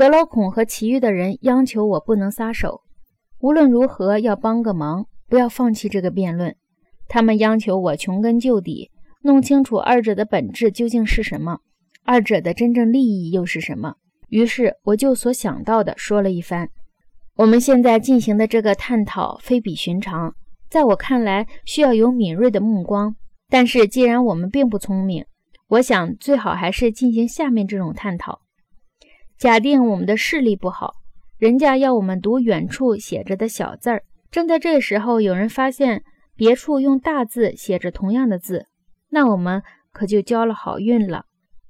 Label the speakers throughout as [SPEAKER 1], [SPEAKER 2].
[SPEAKER 1] 格劳孔和其余的人央求我不能撒手，无论如何要帮个忙，不要放弃这个辩论。他们央求我穷根究底，弄清楚二者的本质究竟是什么，二者的真正利益又是什么。于是我就所想到的说了一番。我们现在进行的这个探讨非比寻常，在我看来需要有敏锐的目光。但是既然我们并不聪明，我想最好还是进行下面这种探讨。假定我们的视力不好，人家要我们读远处写着的小字儿。正在这时候，有人发现别处用大字写着同样的字，那我们可就交了好运了。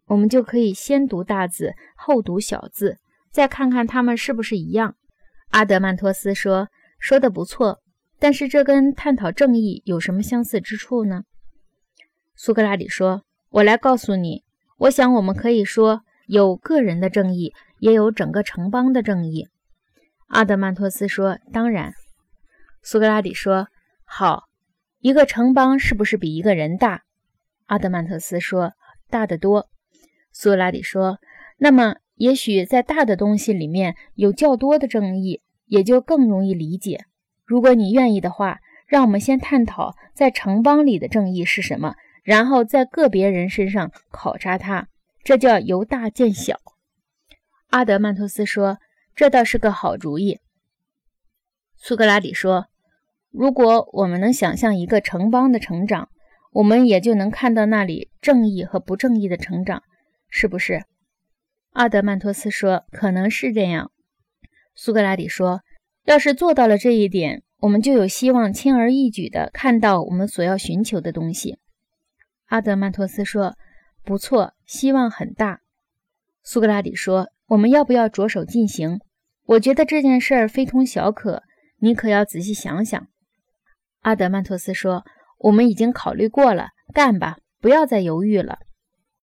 [SPEAKER 1] 我们就可以先读大字，后读小字，再看看它们是不是一样。阿德曼托斯说：“说的不错，但是这跟探讨正义有什么相似之处呢？”苏格拉底说：“我来告诉你，我想我们可以说。”有个人的正义，也有整个城邦的正义。阿德曼托斯说：“当然。”苏格拉底说：“好，一个城邦是不是比一个人大？”阿德曼托斯说：“大得多。”苏格拉底说：“那么，也许在大的东西里面有较多的正义，也就更容易理解。如果你愿意的话，让我们先探讨在城邦里的正义是什么，然后在个别人身上考察它。”这叫由大见小。阿德曼托斯说：“这倒是个好主意。”苏格拉底说：“如果我们能想象一个城邦的成长，我们也就能看到那里正义和不正义的成长，是不是？”阿德曼托斯说：“可能是这样。”苏格拉底说：“要是做到了这一点，我们就有希望轻而易举地看到我们所要寻求的东西。”阿德曼托斯说。不错，希望很大。苏格拉底说：“我们要不要着手进行？我觉得这件事儿非同小可，你可要仔细想想。”阿德曼托斯说：“我们已经考虑过了，干吧，不要再犹豫了。”